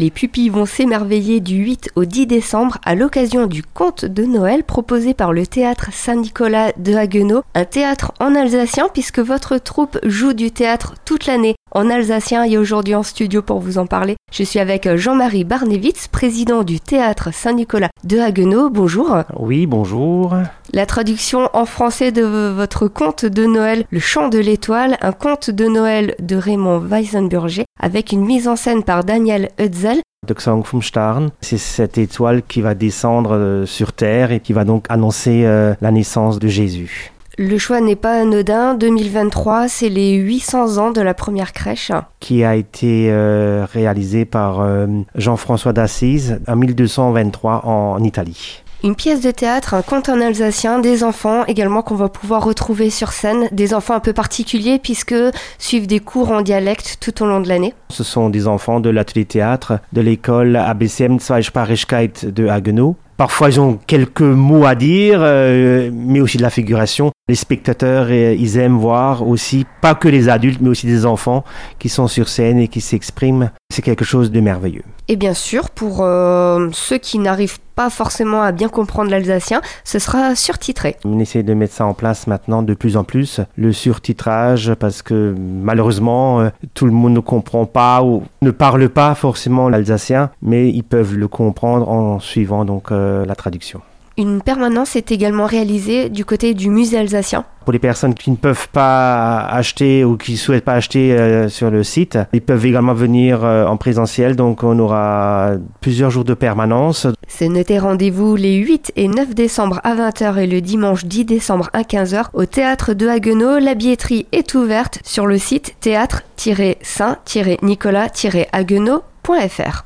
Les pupilles vont s'émerveiller du 8 au 10 décembre à l'occasion du conte de Noël proposé par le théâtre Saint-Nicolas de Haguenau, un théâtre en alsacien puisque votre troupe joue du théâtre toute l'année en alsacien et aujourd'hui en studio pour vous en parler. Je suis avec Jean-Marie Barnevitz, président du théâtre Saint-Nicolas de Haguenau. Bonjour. Oui, bonjour. La traduction en français de votre conte de Noël, Le chant de l'étoile, un conte de Noël de Raymond Weisenburger avec une mise en scène par Daniel Hutzel. Gesang vom Stern, c'est cette étoile qui va descendre euh, sur Terre et qui va donc annoncer euh, la naissance de Jésus. Le choix n'est pas anodin. 2023, c'est les 800 ans de la première crèche. Qui a été euh, réalisé par euh, Jean-François d'Assise en 1223 en Italie. Une pièce de théâtre, un conte en alsacien, des enfants également qu'on va pouvoir retrouver sur scène, des enfants un peu particuliers puisque suivent des cours en dialecte tout au long de l'année. Ce sont des enfants de l'atelier théâtre de l'école ABCM Zweisprachigkeit de Haguenau. Parfois, ils ont quelques mots à dire, euh, mais aussi de la figuration. Les spectateurs, euh, ils aiment voir aussi, pas que les adultes, mais aussi des enfants qui sont sur scène et qui s'expriment. C'est quelque chose de merveilleux. Et bien sûr, pour euh, ceux qui n'arrivent pas forcément à bien comprendre l'alsacien, ce sera surtitré. On essaie de mettre ça en place maintenant de plus en plus, le surtitrage, parce que malheureusement, euh, tout le monde ne comprend pas ou ne parle pas forcément l'alsacien, mais ils peuvent le comprendre en suivant donc euh, la traduction. Une permanence est également réalisée du côté du musée alsacien. Pour les personnes qui ne peuvent pas acheter ou qui ne souhaitent pas acheter euh, sur le site, ils peuvent également venir euh, en présentiel. Donc on aura plusieurs jours de permanence. C'est noté rendez-vous les 8 et 9 décembre à 20h et le dimanche 10 décembre à 15h au théâtre de Haguenau. La billetterie est ouverte sur le site théâtre-saint-nicolas-haguenau.fr.